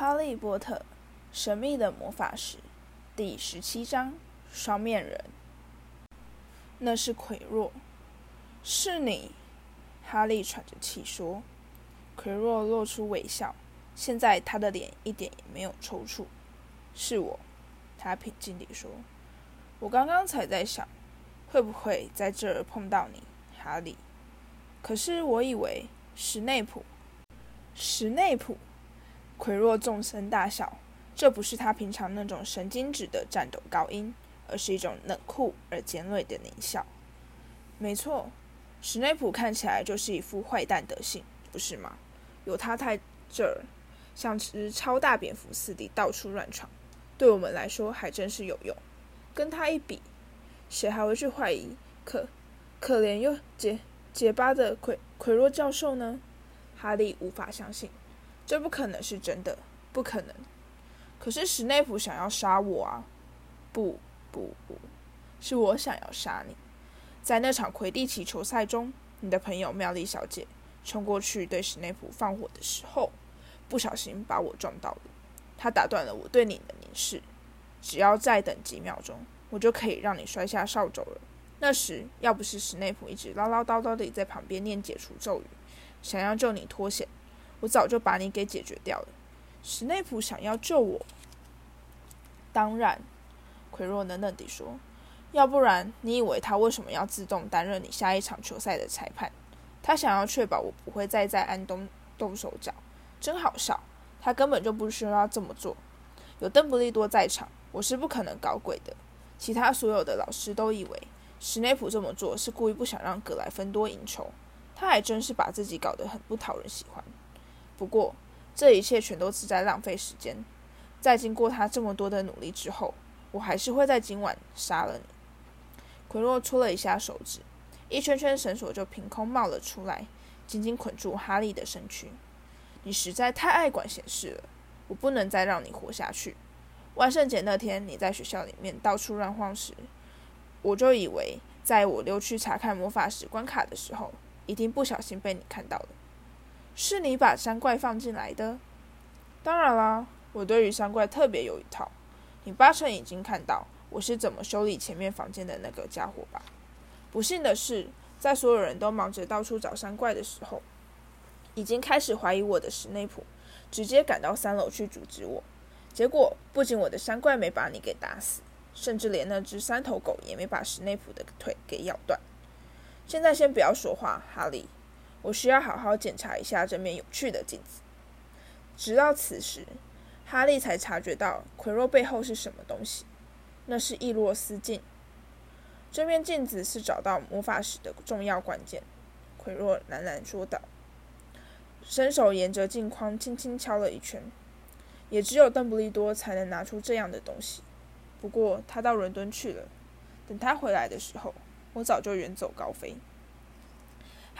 哈利波特：神秘的魔法石，第十七章：双面人。那是奎若，是你。哈利喘着气说。奎若露出微笑，现在他的脸一点也没有抽搐。是我，他平静地说。我刚刚才在想，会不会在这儿碰到你，哈利。可是我以为史内普，史内普。奎若纵声大笑，这不是他平常那种神经质的战斗高音，而是一种冷酷而尖锐的狞笑。没错，史内普看起来就是一副坏蛋德性，不是吗？有他在这儿，像只超大蝙蝠似的到处乱闯，对我们来说还真是有用。跟他一比，谁还会去怀疑可可怜又结结巴的奎奎若教授呢？哈利无法相信。这不可能是真的，不可能。可是史内普想要杀我啊！不不不，是我想要杀你。在那场魁地奇球赛中，你的朋友妙丽小姐冲过去对史内普放火的时候，不小心把我撞到了。她打断了我对你的凝视。只要再等几秒钟，我就可以让你摔下扫帚了。那时要不是史内普一直唠唠叨叨地在旁边念解除咒语，想要救你脱险。我早就把你给解决掉了。史内普想要救我，当然，奎若冷冷地说：“要不然，你以为他为什么要自动担任你下一场球赛的裁判？他想要确保我不会再在安东动手脚。真好笑，他根本就不需要这么做。有邓布利多在场，我是不可能搞鬼的。其他所有的老师都以为史内普这么做是故意不想让格莱芬多赢球。他还真是把自己搞得很不讨人喜欢。”不过，这一切全都是在浪费时间。在经过他这么多的努力之后，我还是会在今晚杀了你。奎洛搓了一下手指，一圈圈绳索就凭空冒了出来，紧紧捆住哈利的身躯。你实在太爱管闲事了，我不能再让你活下去。万圣节那天你在学校里面到处乱晃时，我就以为在我溜去查看魔法石关卡的时候，一定不小心被你看到了。是你把山怪放进来的？当然啦，我对于山怪特别有一套。你八成已经看到我是怎么修理前面房间的那个家伙吧？不幸的是，在所有人都忙着到处找山怪的时候，已经开始怀疑我的史内普，直接赶到三楼去阻止我。结果，不仅我的山怪没把你给打死，甚至连那只三头狗也没把史内普的腿给咬断。现在先不要说话，哈利。我需要好好检查一下这面有趣的镜子。直到此时，哈利才察觉到奎若背后是什么东西。那是伊洛斯镜。这面镜子是找到魔法石的重要关键。奎若喃喃说道，伸手沿着镜框轻轻敲了一圈。也只有邓布利多才能拿出这样的东西。不过他到伦敦去了。等他回来的时候，我早就远走高飞。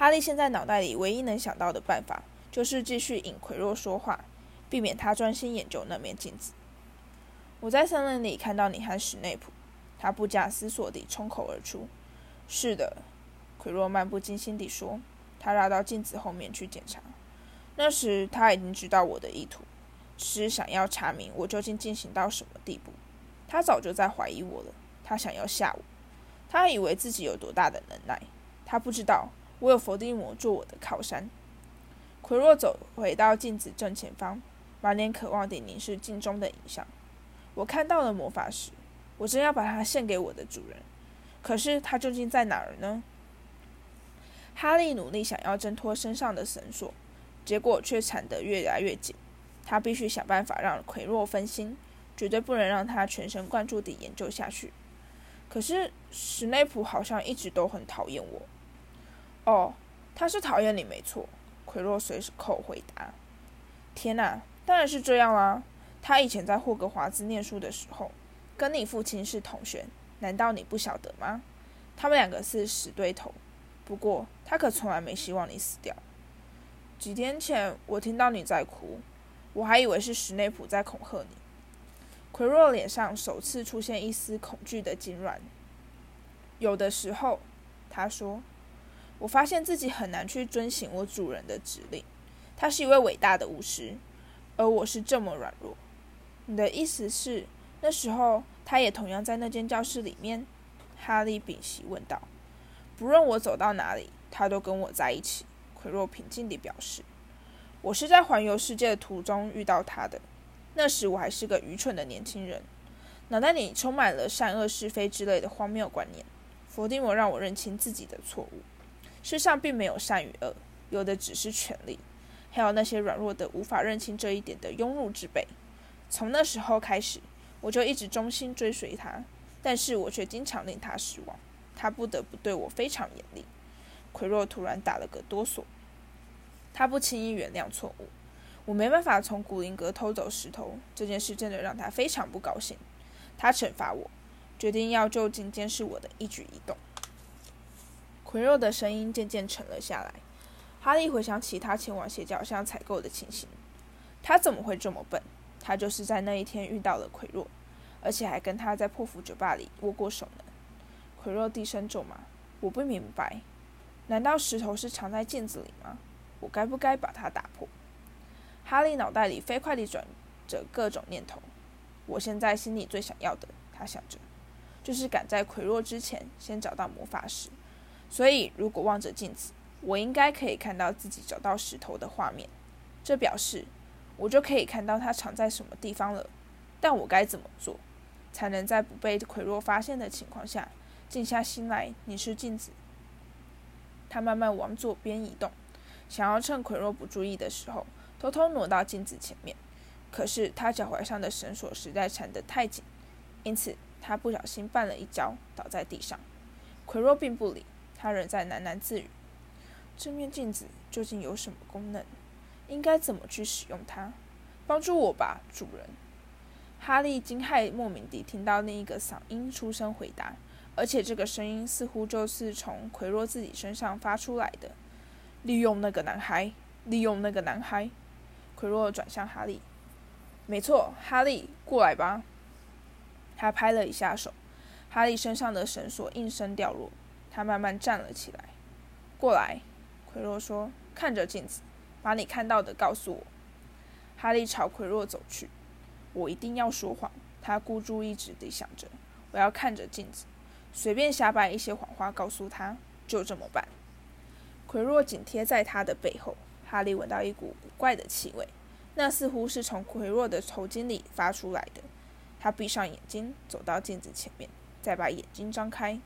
哈利现在脑袋里唯一能想到的办法，就是继续引奎若说话，避免他专心研究那面镜子。我在森林里看到你和史内普，他不假思索地冲口而出。是的，奎若漫不经心地说。他绕到镜子后面去检查。那时他已经知道我的意图，只是想要查明我究竟进行到什么地步。他早就在怀疑我了，他想要吓我。他以为自己有多大的能耐，他不知道。我有伏地魔做我的靠山。奎若走回到镜子正前方，满脸渴望地凝视镜中的影像。我看到了魔法石，我正要把它献给我的主人。可是它究竟在哪儿呢？哈利努力想要挣脱身上的绳索，结果却缠得越来越紧。他必须想办法让奎若分心，绝对不能让他全神贯注地研究下去。可是史内普好像一直都很讨厌我。哦，他是讨厌你没错，奎若随口回答。天哪，当然是这样啦！他以前在霍格华兹念书的时候，跟你父亲是同学，难道你不晓得吗？他们两个是死对头。不过他可从来没希望你死掉。几天前我听到你在哭，我还以为是史内普在恐吓你。奎若脸上首次出现一丝恐惧的痉挛。有的时候，他说。我发现自己很难去遵行我主人的指令。他是一位伟大的巫师，而我是这么软弱。你的意思是，那时候他也同样在那间教室里面？哈利屏息问道。不论我走到哪里，他都跟我在一起。奎若平静地表示：“我是在环游世界的途中遇到他的。那时我还是个愚蠢的年轻人，脑袋里充满了善恶是非之类的荒谬观念。伏地魔让我认清自己的错误。世上并没有善与恶，有的只是权力，还有那些软弱的无法认清这一点的庸碌之辈。从那时候开始，我就一直忠心追随他，但是我却经常令他失望。他不得不对我非常严厉。”奎若突然打了个哆嗦。他不轻易原谅错误。我没办法从古灵阁偷走石头，这件事真的让他非常不高兴。他惩罚我，决定要就近监视我的一举一动。奎若的声音渐渐沉了下来。哈利回想起他前往斜角巷采购的情形。他怎么会这么笨？他就是在那一天遇到了奎若，而且还跟他在破釜酒吧里握过手呢。奎若低声咒骂：“我不明白。”难道石头是藏在镜子里吗？我该不该把它打破？哈利脑袋里飞快地转着各种念头。我现在心里最想要的，他想着，就是赶在奎若之前先找到魔法石。所以，如果望着镜子，我应该可以看到自己找到石头的画面。这表示我就可以看到它藏在什么地方了。但我该怎么做，才能在不被奎若发现的情况下，静下心来凝视镜子？他慢慢往左边移动，想要趁奎若不注意的时候偷偷挪到镜子前面。可是他脚踝上的绳索实在缠得太紧，因此他不小心绊了一跤，倒在地上。奎若并不理他，仍在喃喃自语：“这面镜子究竟有什么功能？应该怎么去使用它？帮助我吧，主人。”哈利惊骇莫名地听到另一个嗓音出声回答。而且这个声音似乎就是从奎若自己身上发出来的。利用那个男孩，利用那个男孩。奎若转向哈利：“没错，哈利，过来吧。”他拍了一下手，哈利身上的绳索应声掉落，他慢慢站了起来。“过来。”奎若说，“看着镜子，把你看到的告诉我。”哈利朝奎若走去。“我一定要说谎。”他孤注一掷地想着，“我要看着镜子。”随便瞎掰一些谎话告诉他，就这么办。奎若紧贴在他的背后，哈利闻到一股古怪的气味，那似乎是从奎若的头巾里发出来的。他闭上眼睛，走到镜子前面，再把眼睛张开。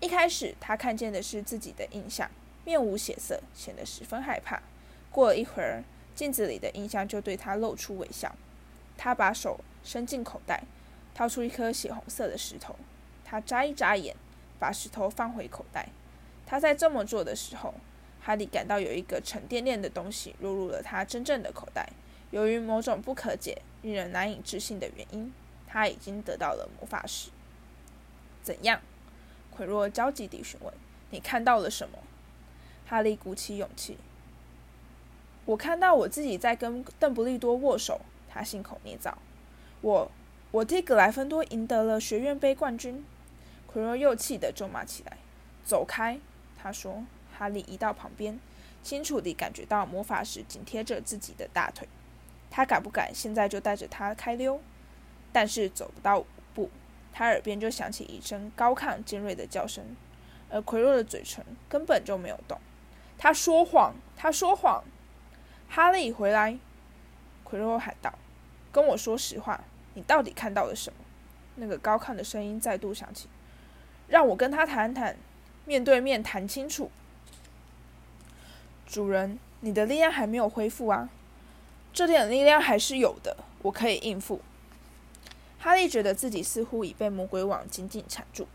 一开始，他看见的是自己的印象，面无血色，显得十分害怕。过了一会儿，镜子里的印象就对他露出微笑。他把手伸进口袋，掏出一颗血红色的石头。他眨一眨眼，把石头放回口袋。他在这么做的时候，哈利感到有一个沉甸甸的东西落入了他真正的口袋。由于某种不可解、令人难以置信的原因，他已经得到了魔法石。怎样？奎若焦急地询问：“你看到了什么？”哈利鼓起勇气：“我看到我自己在跟邓布利多握手。”他信口捏造：“我，我替格莱芬多赢得了学院杯冠军。”奎若又气得咒骂起来：“走开！”他说。哈利移到旁边，清楚地感觉到魔法石紧贴着自己的大腿。他敢不敢现在就带着他开溜？但是走不到，他耳边就响起一声高亢尖锐的叫声，而奎若的嘴唇根本就没有动。他说谎！他说谎！哈利，回来！奎若喊道：“跟我说实话，你到底看到了什么？”那个高亢的声音再度响起。让我跟他谈谈，面对面谈清楚。主人，你的力量还没有恢复啊？这点力量还是有的，我可以应付。哈利觉得自己似乎已被魔鬼网紧紧缠住，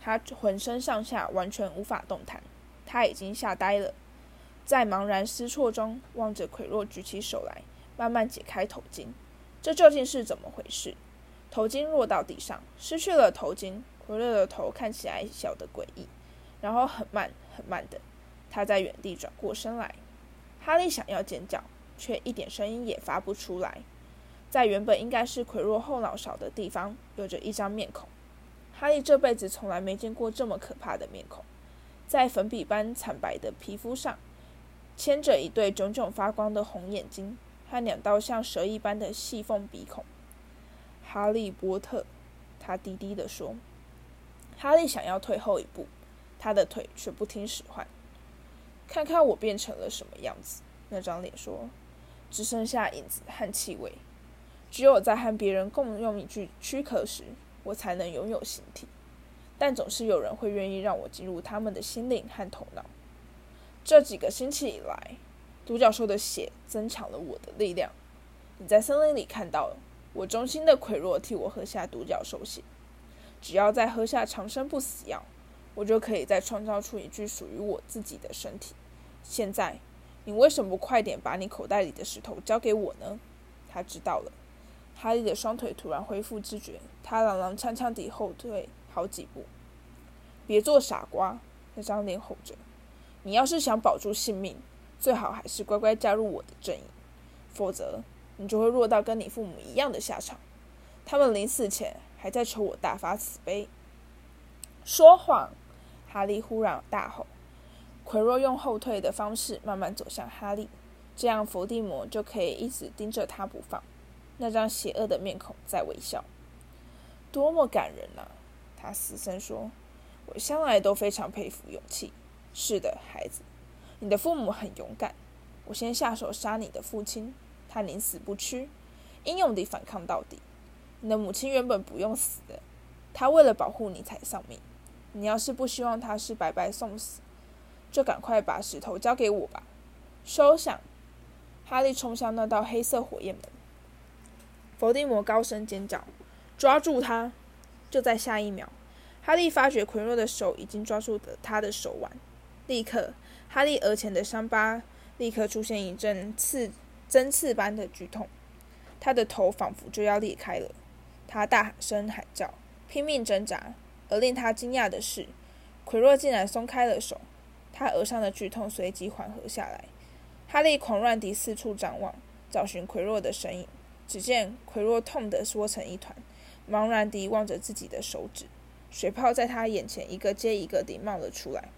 他浑身上下完全无法动弹，他已经吓呆了，在茫然失措中望着奎若举起手来，慢慢解开头巾。这究竟是怎么回事？头巾落到地上，失去了头巾。奎若的头看起来小得诡异，然后很慢很慢的，他在原地转过身来。哈利想要尖叫，却一点声音也发不出来。在原本应该是奎若后脑勺的地方，有着一张面孔。哈利这辈子从来没见过这么可怕的面孔，在粉笔般惨白的皮肤上，牵着一对炯炯发光的红眼睛，和两道像蛇一般的细缝鼻孔。哈利波特，他低低地说。哈利想要退后一步，他的腿却不听使唤。看看我变成了什么样子？那张脸说：“只剩下影子和气味。只有在和别人共用一具躯壳时，我才能拥有形体。但总是有人会愿意让我进入他们的心灵和头脑。这几个星期以来，独角兽的血增强了我的力量。你在森林里看到了我忠心的奎若替我喝下独角兽血。只要再喝下长生不死药，我就可以再创造出一具属于我自己的身体。”现在，你为什么不快点把你口袋里的石头交给我呢？他知道了。哈利的双腿突然恢复知觉，他踉踉跄跄地后退好几步。别做傻瓜！那张脸吼着：“你要是想保住性命，最好还是乖乖加入我的阵营，否则你就会落到跟你父母一样的下场。他们临死前还在求我大发慈悲。”说谎！哈利忽然大吼。奎若用后退的方式慢慢走向哈利，这样伏地魔就可以一直盯着他不放。那张邪恶的面孔在微笑，多么感人啊！他嘶声说：“我向来都非常佩服勇气。是的，孩子，你的父母很勇敢。我先下手杀你的父亲，他宁死不屈，英勇地反抗到底。你的母亲原本不用死的，她为了保护你才丧命。你要是不希望她是白白送死。”就赶快把石头交给我吧！收响！哈利冲向那道黑色火焰门。伏地魔高声尖叫：“抓住他！”就在下一秒，哈利发觉奎若的手已经抓住了他的手腕。立刻，哈利额前的伤疤立刻出现一阵刺针刺般的剧痛，他的头仿佛就要裂开了。他大声喊叫，拼命挣扎。而令他惊讶的是，奎若竟然松开了手。他额上的剧痛随即缓和下来。哈利狂乱地四处张望，找寻奎若的身影。只见奎若痛得缩成一团，茫然地望着自己的手指。水泡在他眼前一个接一个地冒了出来。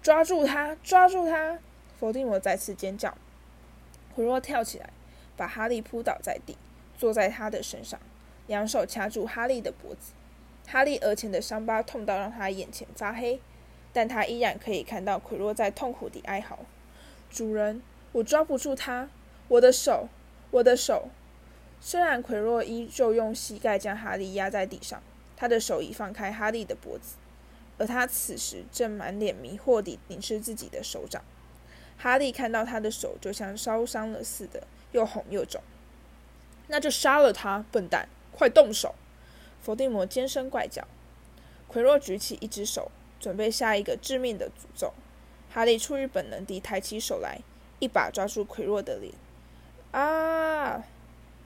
抓住他！抓住他！伏地魔再次尖叫。奎若跳起来，把哈利扑倒在地，坐在他的身上，两手掐住哈利的脖子。哈利额前的伤疤痛到让他眼前发黑。但他依然可以看到奎若在痛苦地哀嚎：“主人，我抓不住他，我的手，我的手。”虽然奎若依旧用膝盖将哈利压在地上，他的手已放开哈利的脖子，而他此时正满脸迷惑地凝视自己的手掌。哈利看到他的手就像烧伤了似的，又红又肿。那就杀了他，笨蛋！快动手！伏地魔尖声怪叫。奎若举起一只手。准备下一个致命的诅咒，哈利出于本能地抬起手来，一把抓住奎若的脸。啊！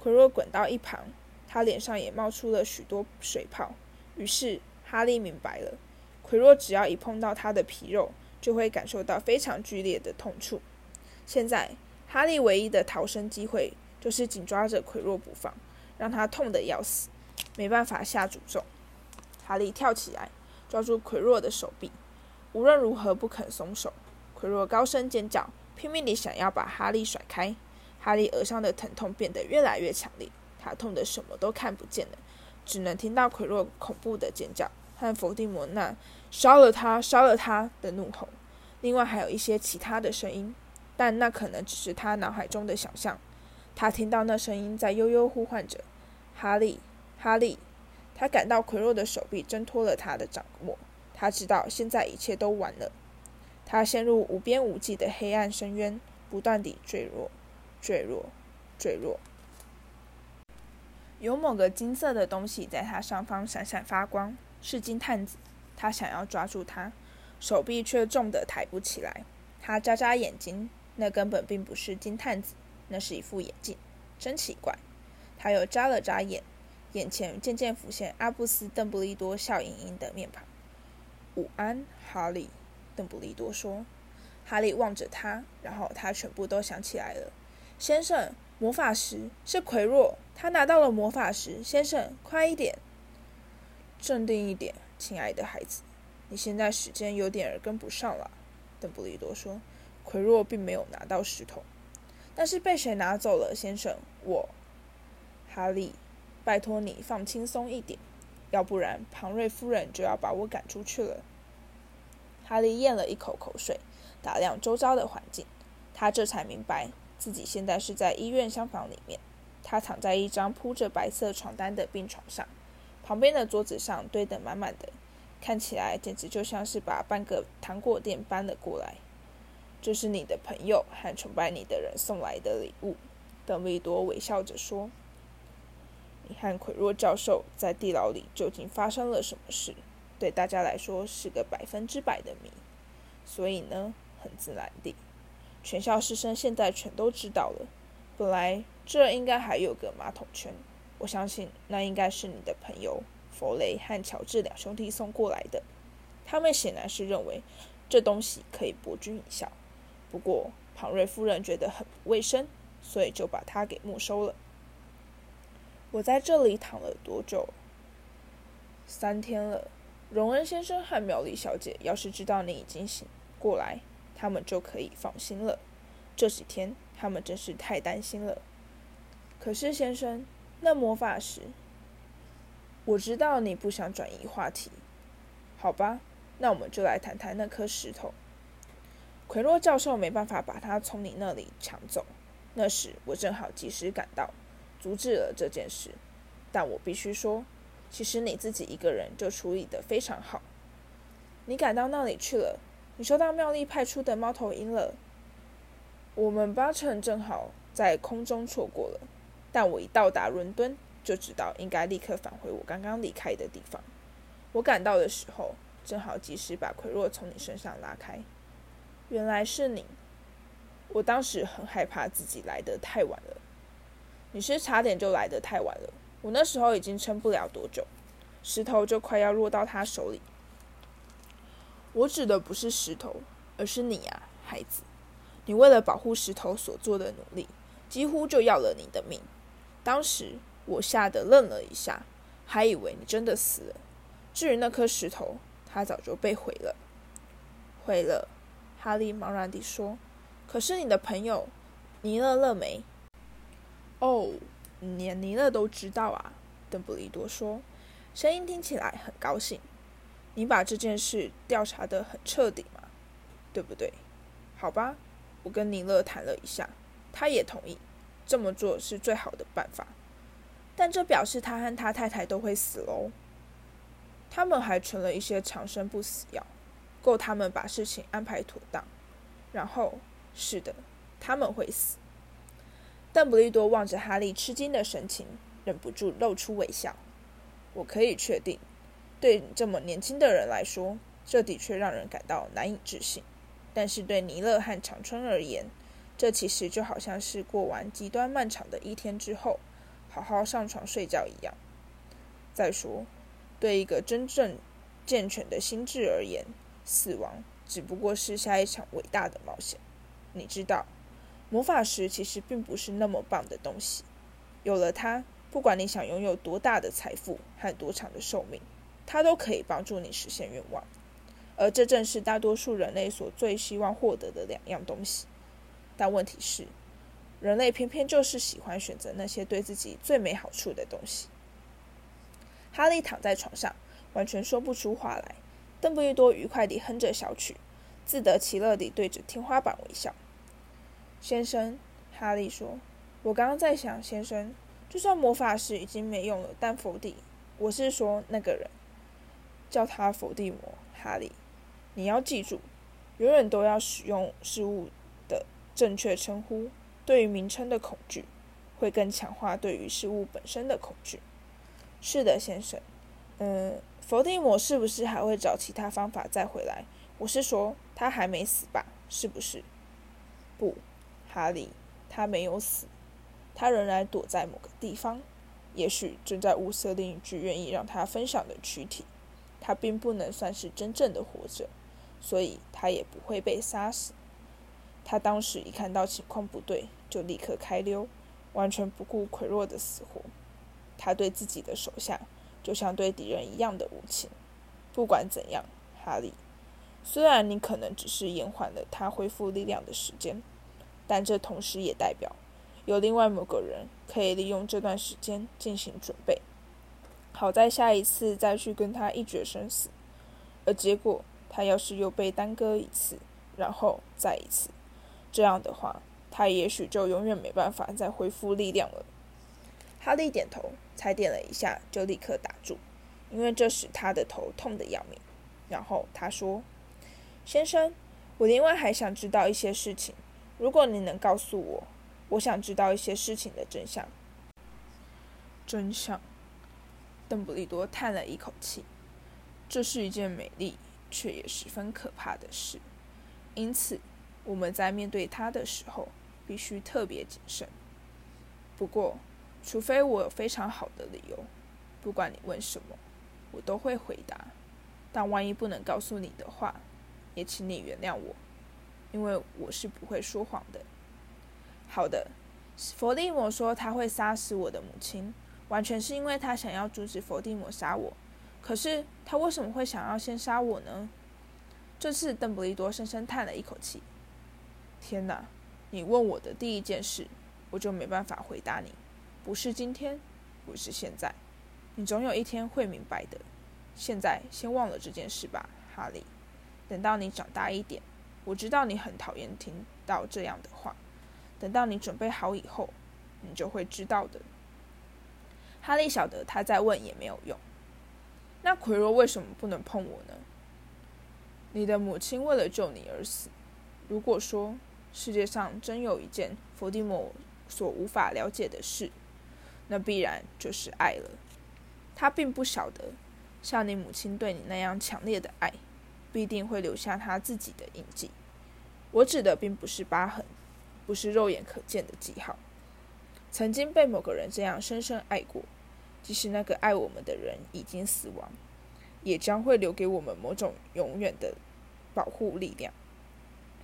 奎若滚到一旁，他脸上也冒出了许多水泡。于是哈利明白了，奎若只要一碰到他的皮肉，就会感受到非常剧烈的痛处。现在哈利唯一的逃生机会，就是紧抓着奎若不放，让他痛得要死，没办法下诅咒。哈利跳起来。抓住奎若的手臂，无论如何不肯松手。奎若高声尖叫，拼命地想要把哈利甩开。哈利额上的疼痛变得越来越强烈，他痛得什么都看不见了，只能听到奎若恐怖的尖叫和伏地魔那“烧了他，烧了他”的怒吼。另外还有一些其他的声音，但那可能只是他脑海中的想象。他听到那声音在悠悠呼唤着：“哈利，哈利。”他感到奎若的手臂挣脱了他的掌握，他知道现在一切都完了。他陷入无边无际的黑暗深渊，不断地坠落、坠落、坠落。有某个金色的东西在他上方闪闪发光，是金探子。他想要抓住它，手臂却重得抬不起来。他眨眨眼睛，那根本并不是金探子，那是一副眼镜，真奇怪。他又眨了眨眼。眼前渐渐浮现阿布斯·邓布利多笑盈盈的面庞。“午安，哈利。”邓布利多说。哈利望着他，然后他全部都想起来了。“先生，魔法石是奎若，他拿到了魔法石。先生，快一点，镇定一点，亲爱的孩子。你现在时间有点儿跟不上了。”邓布利多说。“奎若并没有拿到石头，但是被谁拿走了，先生？我，哈利，拜托你放轻松一点，要不然庞瑞夫人就要把我赶出去了。哈利咽了一口口水，打量周遭的环境，他这才明白自己现在是在医院厢房里面。他躺在一张铺着白色床单的病床上，旁边的桌子上堆得满满的，看起来简直就像是把半个糖果店搬了过来。这是你的朋友和崇拜你的人送来的礼物，邓布利多微笑着说：“你和奎若教授在地牢里究竟发生了什么事？对大家来说是个百分之百的谜。所以呢，很自然地，全校师生现在全都知道了。本来。”这应该还有个马桶圈，我相信那应该是你的朋友弗雷和乔治两兄弟送过来的。他们显然是认为这东西可以博君一笑，不过庞瑞夫人觉得很不卫生，所以就把它给没收了。我在这里躺了多久？三天了。荣恩先生和苗丽小姐要是知道你已经醒过来，他们就可以放心了。这几天他们真是太担心了。可是，先生，那魔法石，我知道你不想转移话题，好吧？那我们就来谈谈那颗石头。奎洛教授没办法把它从你那里抢走，那时我正好及时赶到，阻止了这件事。但我必须说，其实你自己一个人就处理得非常好。你赶到那里去了，你收到妙丽派出的猫头鹰了。我们八成正好在空中错过了。但我一到达伦敦，就知道应该立刻返回我刚刚离开的地方。我赶到的时候，正好及时把奎若从你身上拉开。原来是你！我当时很害怕自己来得太晚了。你是差点就来得太晚了。我那时候已经撑不了多久，石头就快要落到他手里。我指的不是石头，而是你啊，孩子！你为了保护石头所做的努力，几乎就要了你的命。当时我吓得愣了一下，还以为你真的死了。至于那颗石头，它早就被毁了。毁了，哈利茫然地说。可是你的朋友尼勒勒梅……哦，连尼勒都知道啊。邓布利多说，声音听起来很高兴。你把这件事调查得很彻底嘛，对不对？好吧，我跟尼勒谈了一下，他也同意。这么做是最好的办法，但这表示他和他太太都会死喽。他们还存了一些长生不死药，够他们把事情安排妥当。然后，是的，他们会死。邓布利多望着哈利吃惊的神情，忍不住露出微笑。我可以确定，对这么年轻的人来说，这的确让人感到难以置信。但是对尼勒和长春而言，这其实就好像是过完极端漫长的一天之后，好好上床睡觉一样。再说，对一个真正健全的心智而言，死亡只不过是下一场伟大的冒险。你知道，魔法石其实并不是那么棒的东西。有了它，不管你想拥有多大的财富和多长的寿命，它都可以帮助你实现愿望。而这正是大多数人类所最希望获得的两样东西。但问题是，人类偏偏就是喜欢选择那些对自己最没好处的东西。哈利躺在床上，完全说不出话来。邓布利多愉快地哼着小曲，自得其乐地对着天花板微笑。先生，哈利说：“我刚刚在想，先生，就算魔法师已经没用了，但伏地，我是说那个人，叫他伏地魔。哈利，你要记住，永远都要使用事物的。”正确称呼对于名称的恐惧，会更强化对于事物本身的恐惧。是的，先生。嗯，伏地魔是不是还会找其他方法再回来？我是说，他还没死吧？是不是？不，哈利，他没有死，他仍然躲在某个地方，也许正在物色另一具愿意让他分享的躯体。他并不能算是真正的活着，所以他也不会被杀死。他当时一看到情况不对，就立刻开溜，完全不顾奎若的死活。他对自己的手下就像对敌人一样的无情。不管怎样，哈利，虽然你可能只是延缓了他恢复力量的时间，但这同时也代表有另外某个人可以利用这段时间进行准备，好在下一次再去跟他一决生死。而结果，他要是又被耽搁一次，然后再一次，这样的话，他也许就永远没办法再恢复力量了。哈利点头，才点了一下，就立刻打住，因为这使他的头痛得要命。然后他说：“先生，我另外还想知道一些事情，如果你能告诉我，我想知道一些事情的真相。”真相。邓布利多叹了一口气。这是一件美丽却也十分可怕的事，因此我们在面对它的时候必须特别谨慎。不过，除非我有非常好的理由，不管你问什么，我都会回答。但万一不能告诉你的话，也请你原谅我，因为我是不会说谎的。好的，伏地魔说他会杀死我的母亲，完全是因为他想要阻止伏地魔杀我。可是他为什么会想要先杀我呢？这次邓布利多深深叹了一口气。天哪！你问我的第一件事，我就没办法回答你。不是今天，不是现在，你总有一天会明白的。现在先忘了这件事吧，哈利。等到你长大一点，我知道你很讨厌听到这样的话。等到你准备好以后，你就会知道的。哈利晓得他再问也没有用。那奎若为什么不能碰我呢？你的母亲为了救你而死。如果说世界上真有一件伏地魔所无法了解的事，那必然就是爱了。他并不晓得，像你母亲对你那样强烈的爱，必定会留下他自己的印记。我指的并不是疤痕，不是肉眼可见的记号。曾经被某个人这样深深爱过。即使那个爱我们的人已经死亡，也将会留给我们某种永远的保护力量，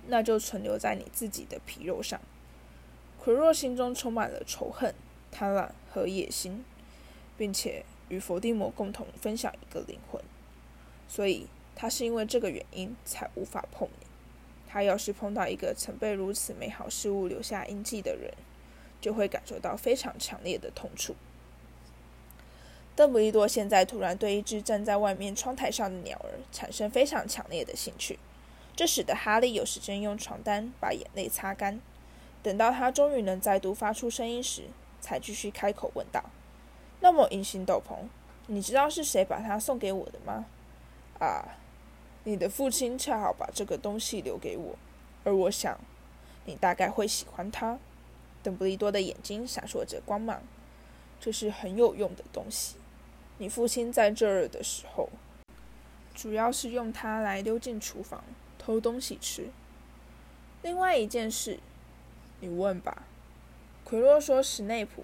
那就存留在你自己的皮肉上。奎若心中充满了仇恨、贪婪和野心，并且与伏地魔共同分享一个灵魂，所以他是因为这个原因才无法碰你。他要是碰到一个曾被如此美好事物留下印记的人，就会感受到非常强烈的痛楚。邓布利多现在突然对一只站在外面窗台上的鸟儿产生非常强烈的兴趣，这使得哈利有时间用床单把眼泪擦干。等到他终于能再度发出声音时，才继续开口问道：“那么隐形斗篷，你知道是谁把它送给我的吗？”“啊，你的父亲恰好把这个东西留给我，而我想，你大概会喜欢它。”邓布利多的眼睛闪烁着光芒，“这是很有用的东西。”你父亲在这儿的时候，主要是用它来溜进厨房偷东西吃。另外一件事，你问吧。奎洛说：“史内普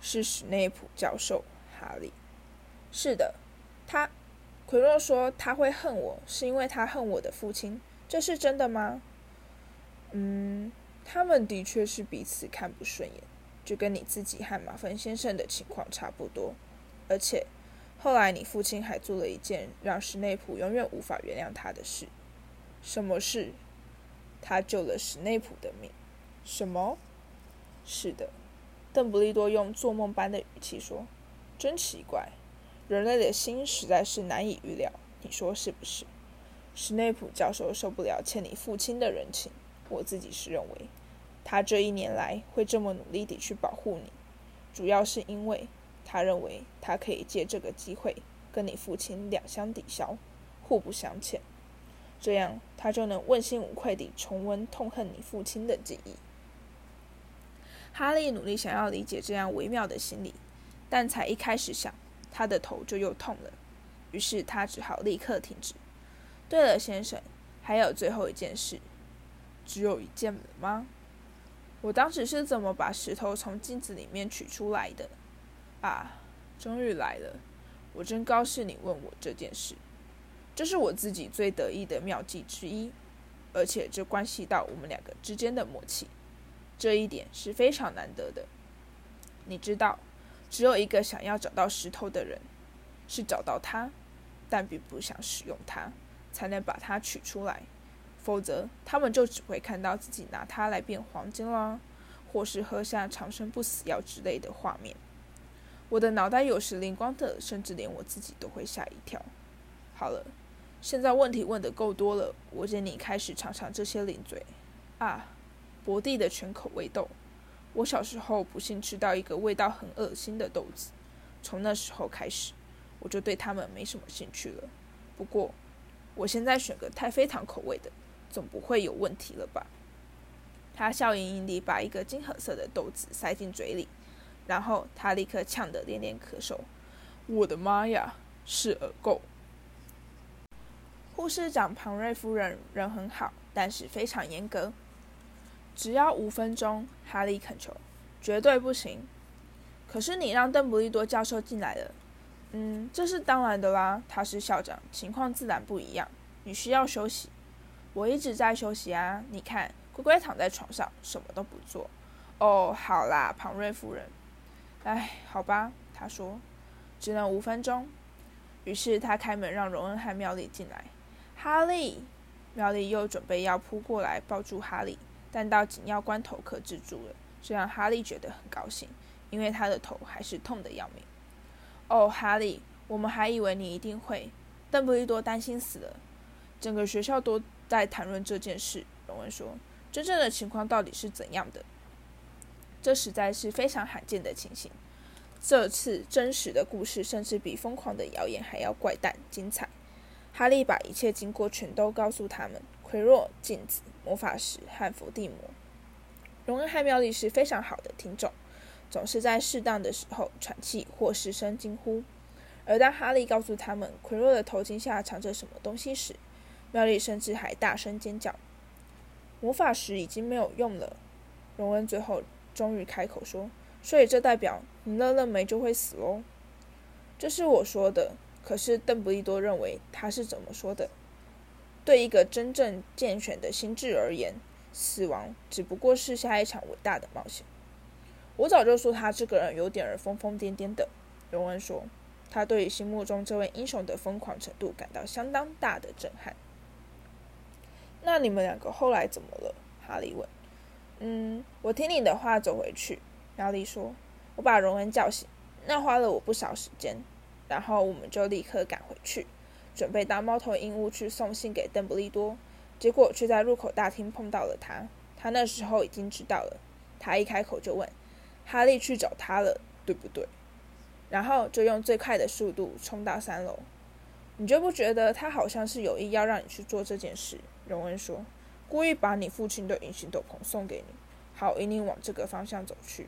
是史内普教授。”哈利，是的，他。奎洛说：“他会恨我，是因为他恨我的父亲。这是真的吗？”嗯，他们的确是彼此看不顺眼，就跟你自己和马芬先生的情况差不多。而且，后来你父亲还做了一件让史内普永远无法原谅他的事。什么事？他救了史内普的命。什么？是的，邓布利多用做梦般的语气说：“真奇怪，人类的心实在是难以预料。你说是不是？”史内普教授受不了欠你父亲的人情。我自己是认为，他这一年来会这么努力地去保护你，主要是因为。他认为他可以借这个机会跟你父亲两相抵消，互不相欠，这样他就能问心无愧地重温痛恨你父亲的记忆。哈利努力想要理解这样微妙的心理，但才一开始想，他的头就又痛了，于是他只好立刻停止。对了，先生，还有最后一件事，只有一件吗？我当时是怎么把石头从镜子里面取出来的？啊，终于来了！我真高兴你问我这件事，这是我自己最得意的妙计之一，而且这关系到我们两个之间的默契，这一点是非常难得的。你知道，只有一个想要找到石头的人，是找到它，但并不想使用它，才能把它取出来，否则他们就只会看到自己拿它来变黄金啦，或是喝下长生不死药之类的画面。我的脑袋有时灵光的，甚至连我自己都会吓一跳。好了，现在问题问的够多了，我建议你开始尝尝这些零嘴啊，博地的全口味豆。我小时候不幸吃到一个味道很恶心的豆子，从那时候开始，我就对他们没什么兴趣了。不过，我现在选个太妃糖口味的，总不会有问题了吧？他笑盈盈地把一个金褐色的豆子塞进嘴里，然后他立刻呛得连连咳嗽。我的妈呀，是耳垢！护士长庞瑞夫人人很好，但是非常严格。只要五分钟，哈利恳求，绝对不行。可是你让邓布利多教授进来了。嗯，这是当然的啦。他是校长，情况自然不一样。你需要休息。我一直在休息啊。你看，乖乖躺在床上，什么都不做。哦，好啦，庞瑞夫人。哎，好吧，他说，只能五分钟。于是他开门让荣恩和妙丽进来。哈利，妙丽又准备要扑过来抱住哈利，但到紧要关头克制住了，这让哈利觉得很高兴，因为他的头还是痛得要命。哦，哈利，我们还以为你一定会。邓布利多担心死了，整个学校都在谈论这件事。荣恩说：“真正的情况到底是怎样的？这实在是非常罕见的情形。这次真实的故事甚至比疯狂的谣言还要怪诞精彩。”哈利把一切经过全都告诉他们：奎若、镜子、魔法石和伏地魔。荣恩和妙丽是非常好的听众。总是在适当的时候喘气或失声惊呼，而当哈利告诉他们奎若的头巾下藏着什么东西时，妙丽甚至还大声尖叫。魔法石已经没有用了，荣恩最后终于开口说：“所以这代表你勒勒梅就会死喽？”这是我说的，可是邓布利多认为他是怎么说的？对一个真正健全的心智而言，死亡只不过是下一场伟大的冒险。我早就说他这个人有点儿疯疯癫癫的。荣恩说，他对于心目中这位英雄的疯狂程度感到相当大的震撼。那你们两个后来怎么了？哈利问。嗯，我听你的话走回去。妙丽说，我把荣恩叫醒，那花了我不少时间。然后我们就立刻赶回去，准备到猫头鹰屋去送信给邓布利多。结果却在入口大厅碰到了他。他那时候已经知道了。他一开口就问。哈利去找他了，对不对？然后就用最快的速度冲到三楼。你就不觉得他好像是有意要让你去做这件事？荣恩说：“故意把你父亲的隐形斗篷送给你，好引你往这个方向走去。”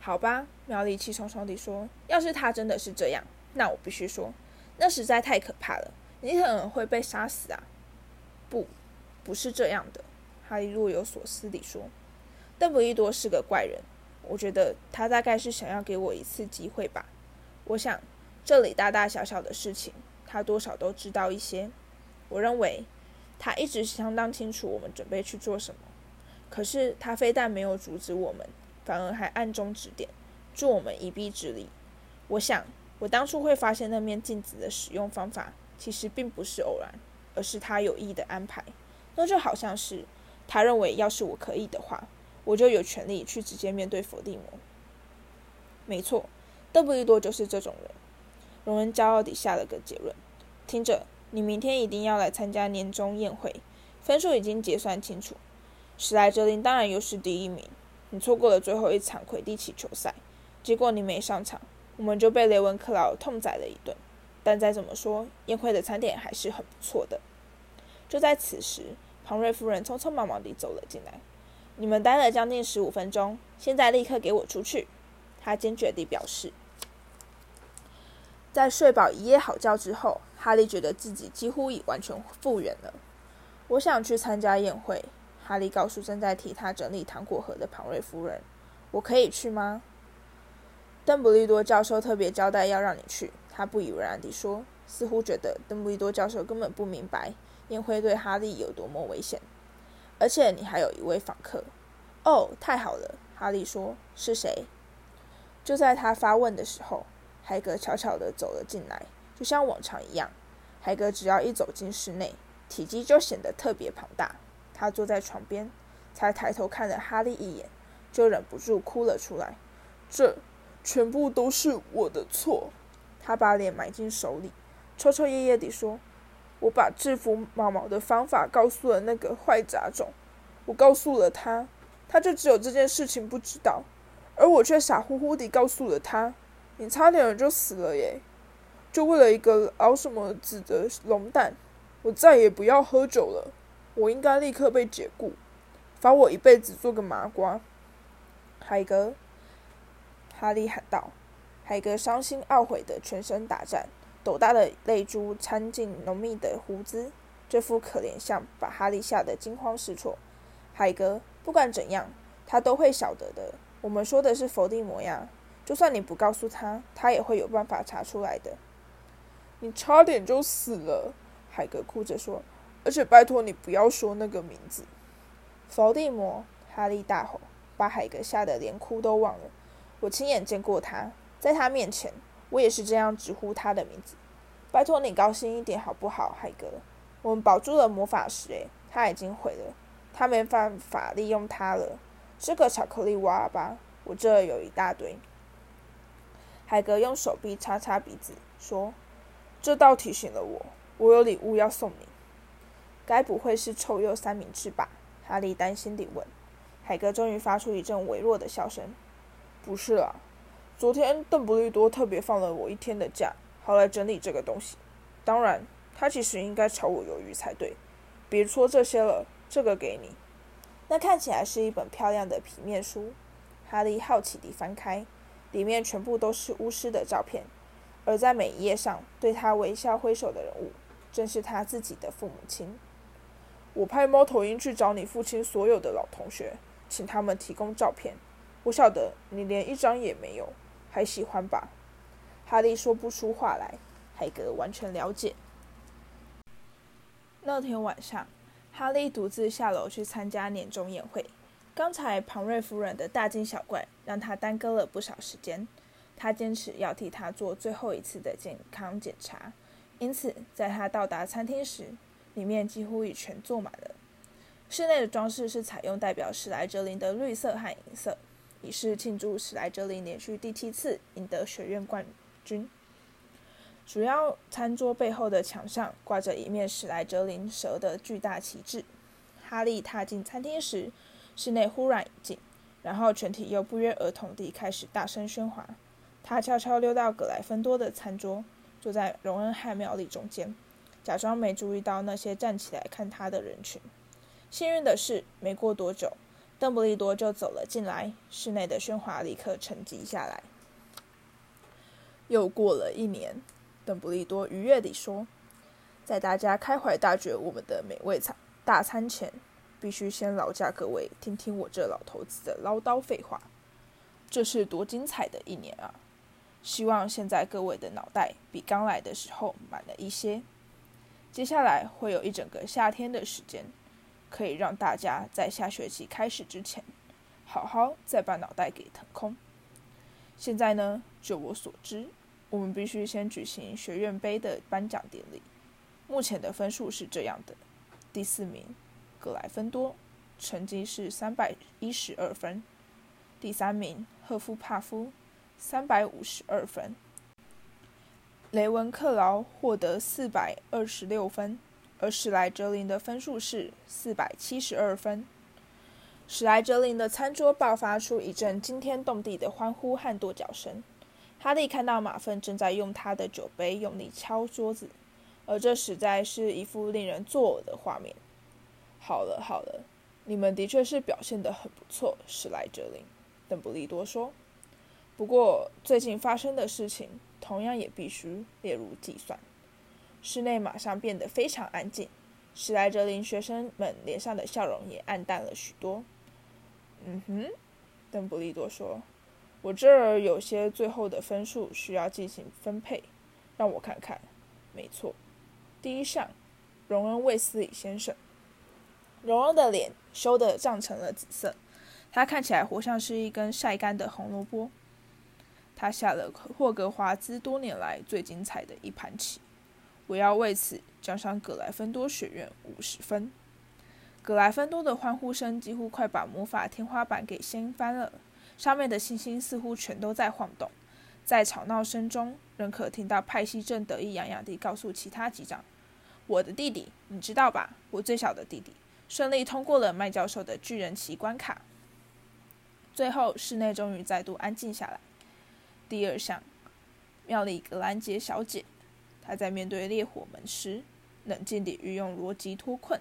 好吧，苗丽气冲冲地说：“要是他真的是这样，那我必须说，那实在太可怕了。你可能会被杀死啊！”不，不是这样的。哈利若有所思地说。邓布利多是个怪人，我觉得他大概是想要给我一次机会吧。我想这里大大小小的事情，他多少都知道一些。我认为他一直相当清楚我们准备去做什么。可是他非但没有阻止我们，反而还暗中指点，助我们一臂之力。我想我当初会发现那面镜子的使用方法，其实并不是偶然，而是他有意的安排。那就好像是他认为，要是我可以的话。我就有权利去直接面对伏地魔。没错，邓布利多就是这种人。荣恩骄傲地下了个结论：“听着，你明天一定要来参加年终宴会，分数已经结算清楚。史莱哲林当然又是第一名。你错过了最后一场魁地奇球赛，结果你没上场，我们就被雷文克劳痛宰了一顿。但再怎么说，宴会的餐点还是很不错的。”就在此时，庞瑞夫人匆匆忙忙地走了进来。你们待了将近十五分钟，现在立刻给我出去！他坚决地表示。在睡饱一夜好觉之后，哈利觉得自己几乎已完全复原了。我想去参加宴会，哈利告诉正在替他整理糖果盒的庞瑞夫人：“我可以去吗？”邓布利多教授特别交代要让你去。他不以为然地说，似乎觉得邓布利多教授根本不明白宴会对哈利有多么危险。而且你还有一位访客，哦，太好了！哈利说：“是谁？”就在他发问的时候，海格悄悄地走了进来，就像往常一样。海格只要一走进室内，体积就显得特别庞大。他坐在床边，才抬头看了哈利一眼，就忍不住哭了出来。这全部都是我的错。他把脸埋进手里，抽抽噎噎地说：“我把制服毛毛的方法告诉了那个坏杂种，我告诉了他，他就只有这件事情不知道，而我却傻乎乎地告诉了他。你差点就死了耶！就为了一个熬什么子的龙蛋，我再也不要喝酒了。我应该立刻被解雇，罚我一辈子做个麻瓜。”海格，哈利喊道。海格伤心懊悔的全身打颤，斗大的泪珠掺进浓密的胡子，这副可怜相把哈利吓得惊慌失措。海格，不管怎样，他都会晓得的。我们说的是伏地魔呀，就算你不告诉他，他也会有办法查出来的。你差点就死了，海格哭着说，而且拜托你不要说那个名字。伏地魔！哈利大吼，把海格吓得连哭都忘了。我亲眼见过他。在他面前，我也是这样直呼他的名字。拜托你高兴一点好不好，海格？我们保住了魔法石，诶，他已经毁了，他没办法利用它了。吃个巧克力蛙吧，我这有一大堆。海格用手臂擦擦鼻子，说：“这倒提醒了我，我有礼物要送你。该不会是臭鼬三明治吧？”哈利担心地问。海格终于发出一阵微弱的笑声：“不是啊。”昨天邓布利多特别放了我一天的假，好来整理这个东西。当然，他其实应该朝我犹豫才对。别说这些了，这个给你。那看起来是一本漂亮的平面书。哈利好奇地翻开，里面全部都是巫师的照片，而在每一页上对他微笑挥手的人物，正是他自己的父母亲。我派猫头鹰去找你父亲所有的老同学，请他们提供照片。我晓得你连一张也没有。还喜欢吧？哈利说不出话来。海格完全了解。那天晚上，哈利独自下楼去参加年终宴会。刚才庞瑞夫人的大惊小怪让他耽搁了不少时间。他坚持要替他做最后一次的健康检查，因此在他到达餐厅时，里面几乎已全坐满了。室内的装饰是采用代表史莱哲林的绿色和银色。以示庆祝史莱哲林连续第七次赢得学院冠军。主要餐桌背后的墙上挂着一面史莱哲林蛇的巨大旗帜。哈利踏进餐厅时，室内忽然一静，然后全体又不约而同地开始大声喧哗。他悄悄溜到格莱芬多的餐桌，坐在荣恩和妙丽中间，假装没注意到那些站起来看他的人群。幸运的是，没过多久。邓布利多就走了进来，室内的喧哗立刻沉寂下来。又过了一年，邓布利多愉悦地说：“在大家开怀大嚼我们的美味餐大餐前，必须先劳驾各位听听我这老头子的唠叨废话。这是多精彩的一年啊！希望现在各位的脑袋比刚来的时候满了一些。接下来会有一整个夏天的时间。”可以让大家在下学期开始之前，好好再把脑袋给腾空。现在呢，就我所知，我们必须先举行学院杯的颁奖典礼。目前的分数是这样的：第四名，格莱芬多，成绩是三百一十二分；第三名，赫夫帕夫，三百五十二分；雷文克劳获得四百二十六分。而史莱哲林的分数是四百七十二分。史莱哲林的餐桌爆发出一阵惊天动地的欢呼和跺脚声。哈利看到马粪正在用他的酒杯用力敲桌子，而这实在是一幅令人作呕的画面。好了好了，你们的确是表现得很不错，史莱哲林。邓布利多说。不过最近发生的事情同样也必须列入计算。室内马上变得非常安静，史莱哲林学生们脸上的笑容也暗淡了许多。嗯哼，邓布利多说：“我这儿有些最后的分数需要进行分配，让我看看。没错，第一项，荣恩·卫斯理先生。荣恩的脸羞得涨成了紫色，他看起来活像是一根晒干的红萝卜。他下了霍格华兹多年来最精彩的一盘棋。”我要为此奖赏格莱芬多学院五十分。格莱芬多的欢呼声几乎快把魔法天花板给掀翻了，上面的星星似乎全都在晃动。在吵闹声中，仍可听到派西正得意洋洋地告诉其他级长：“我的弟弟，你知道吧？我最小的弟弟顺利通过了麦教授的巨人旗关卡。”最后，室内终于再度安静下来。第二项，妙丽格兰杰小姐，她在面对烈火门时，冷静地运用逻辑脱困，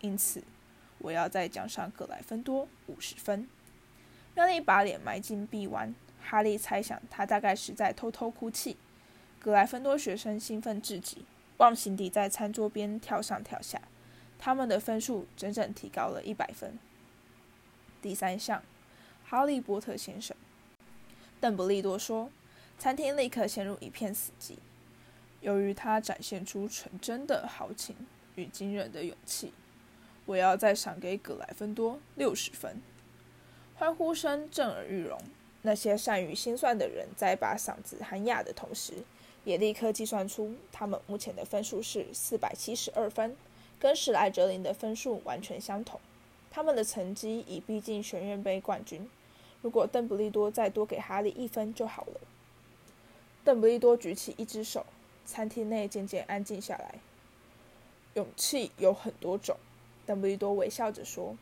因此。我要再奖赏格莱芬多五十分。妙丽把脸埋进臂弯，哈利猜想他大概是在偷偷哭泣。格莱芬多学生兴奋至极，忘形地在餐桌边跳上跳下。他们的分数整整提高了一百分。第三项，哈利波特先生，邓布利多说，餐厅立刻陷入一片死寂。由于他展现出纯真的豪情与惊人的勇气。我要再赏给格莱芬多六十分。欢呼声震耳欲聋。那些善于心算的人在把嗓子喊哑的同时，也立刻计算出他们目前的分数是四百七十二分，跟史莱哲林的分数完全相同。他们的成绩已逼近学院杯冠军。如果邓布利多再多给哈利一分就好了。邓布利多举起一只手，餐厅内渐渐安静下来。勇气有很多种。邓布利多微笑着说：“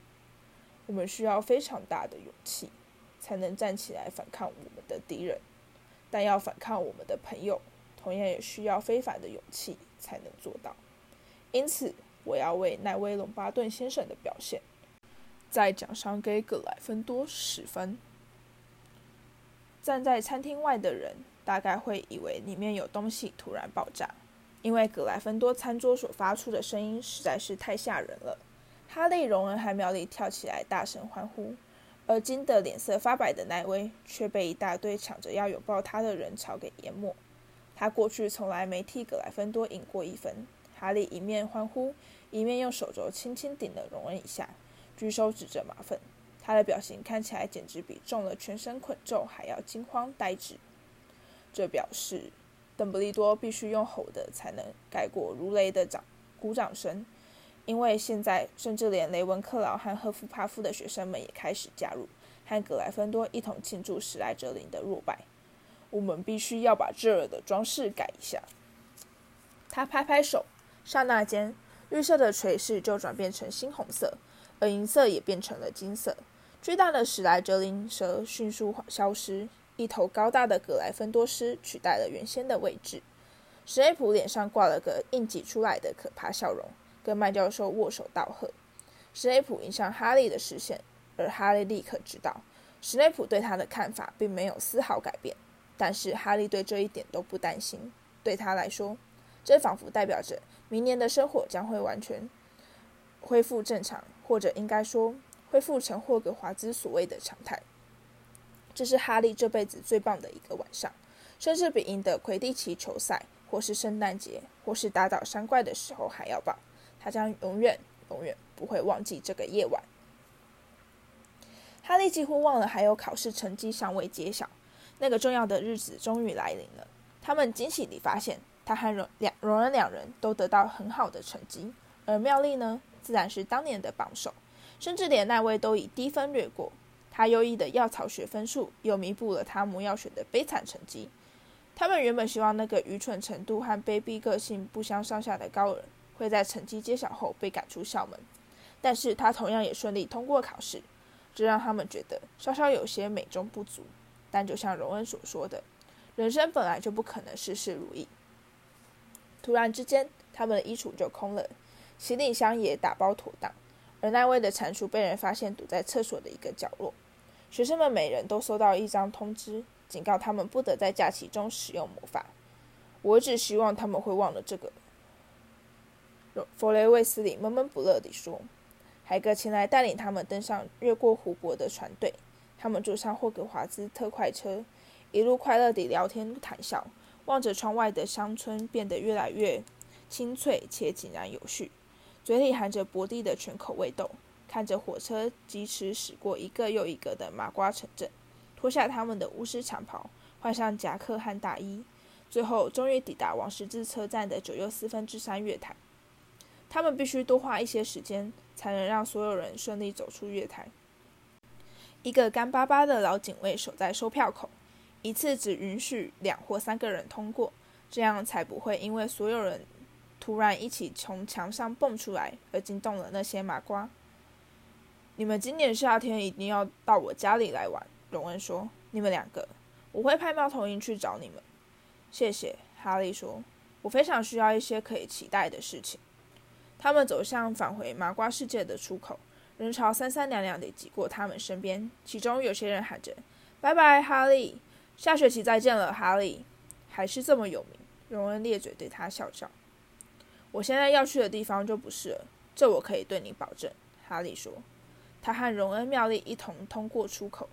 我们需要非常大的勇气，才能站起来反抗我们的敌人。但要反抗我们的朋友，同样也需要非凡的勇气才能做到。因此，我要为奈威·隆巴顿先生的表现，再奖赏给格莱芬多十分。站在餐厅外的人大概会以为里面有东西突然爆炸，因为格莱芬多餐桌所发出的声音实在是太吓人了。”哈利、荣恩和妙丽跳起来，大声欢呼，而惊得脸色发白的奈威却被一大堆抢着要拥抱他的人潮给淹没。他过去从来没替格莱芬多赢过一分。哈利一面欢呼，一面用手肘轻轻顶了荣恩一下，举手指着马粪。他的表情看起来简直比中了全身捆咒还要惊慌呆滞。这表示邓布利多必须用吼的才能盖过如雷的掌鼓掌声。因为现在，甚至连雷文克劳和赫夫帕夫的学生们也开始加入，和格莱芬多一同庆祝史莱哲林的落败。我们必须要把这儿的装饰改一下。他拍拍手，刹那间，绿色的垂饰就转变成猩红色，而银色也变成了金色。巨大的史莱哲林蛇迅速消失，一头高大的格莱芬多狮取代了原先的位置。史内普脸上挂了个硬挤出来的可怕笑容。跟麦教授握手道贺，史内普迎向哈利的视线，而哈利立刻知道，史内普对他的看法并没有丝毫改变。但是哈利对这一点都不担心，对他来说，这仿佛代表着明年的生活将会完全恢复正常，或者应该说，恢复成霍格华兹所谓的常态。这是哈利这辈子最棒的一个晚上，甚至比赢得魁地奇球赛，或是圣诞节，或是打倒山怪的时候还要棒。他将永远、永远不会忘记这个夜晚。哈利几乎忘了还有考试成绩尚未揭晓，那个重要的日子终于来临了。他们惊喜地发现，他和荣两荣恩两人都得到很好的成绩，而妙丽呢，自然是当年的榜首，甚至连那位都以低分略过。他优异的药草学分数又弥补了他魔药学的悲惨成绩。他们原本希望那个愚蠢程度和卑鄙个性不相上下的高人。会在成绩揭晓后被赶出校门，但是他同样也顺利通过考试，这让他们觉得稍稍有些美中不足。但就像荣恩所说的，人生本来就不可能事事如意。突然之间，他们的衣橱就空了，行李箱也打包妥当，而那位的蟾蜍被人发现堵在厕所的一个角落。学生们每人都收到一张通知，警告他们不得在假期中使用魔法。我只希望他们会忘了这个。弗雷卫斯理闷闷不乐地说：“海格前来带领他们登上越过湖泊的船队。他们坐上霍格华兹特快车，一路快乐地聊天谈笑，望着窗外的乡村变得越来越清脆且井然有序，嘴里含着薄地的全口味豆，看着火车疾驰驶过一个又一个的麻瓜城镇，脱下他们的巫师长袍，换上夹克和大衣，最后终于抵达王十字车站的九又四分之三月台。他们必须多花一些时间，才能让所有人顺利走出月台。一个干巴巴的老警卫守在售票口，一次只允许两或三个人通过，这样才不会因为所有人突然一起从墙上蹦出来而惊动了那些麻瓜。你们今年夏天一定要到我家里来玩，荣恩说。你们两个，我会派猫头鹰去找你们。谢谢，哈利说。我非常需要一些可以期待的事情。他们走向返回麻瓜世界的出口，人潮三三两两地挤过他们身边，其中有些人喊着：“拜拜，哈利！下学期再见了，哈利！”还是这么有名。荣恩咧嘴对他笑笑。我现在要去的地方就不是了，这我可以对你保证。哈利说。他和荣恩、妙丽一同通过出口。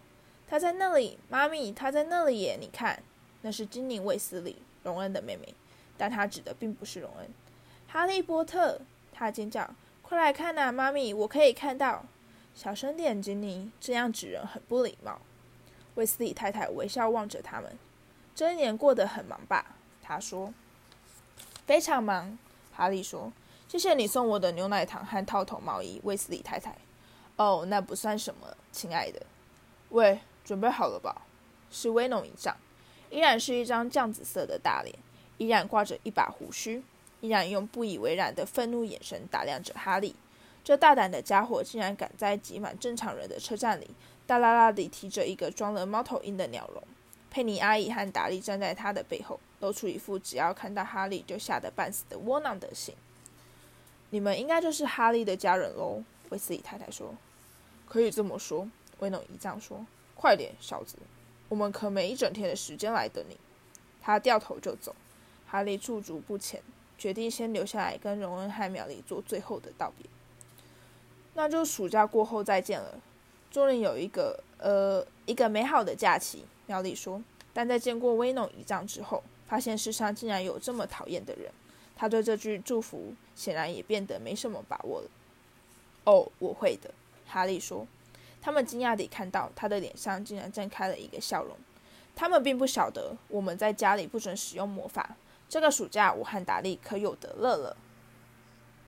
他在那里，妈咪，他在那里耶！你看，那是精灵卫斯理，荣恩的妹妹，但他指的并不是荣恩。哈利波特。他尖叫：“快来看呐，妈咪，我可以看到！小声点，吉尼，这样指人很不礼貌。”威斯利太太微笑望着他们。这一年过得很忙吧？他说。非常忙，哈利说。谢谢你送我的牛奶糖和套头毛衣，威斯利太太。哦，那不算什么，亲爱的。喂，准备好了吧？是威农一丈，依然是一张酱紫色的大脸，依然挂着一把胡须。依然用不以为然的愤怒眼神打量着哈利，这大胆的家伙竟然敢在挤满正常人的车站里，大拉拉地提着一个装了猫头鹰的鸟笼。佩妮阿姨和达利站在他的背后，露出一副只要看到哈利就吓得半死的窝囊德性。你们应该就是哈利的家人喽，威斯理太太说。可以这么说，威诺姨丈说。快点，小子，我们可没一整天的时间来等你。他掉头就走，哈利驻足不前。决定先留下来跟荣恩和苗丽做最后的道别。那就暑假过后再见了。祝你有一个呃一个美好的假期，苗丽说。但在见过威农一仗之后，发现世上竟然有这么讨厌的人，他对这句祝福显然也变得没什么把握了。哦，我会的，哈利说。他们惊讶地看到他的脸上竟然绽开了一个笑容。他们并不晓得我们在家里不准使用魔法。这个暑假，我和达利可有得乐了。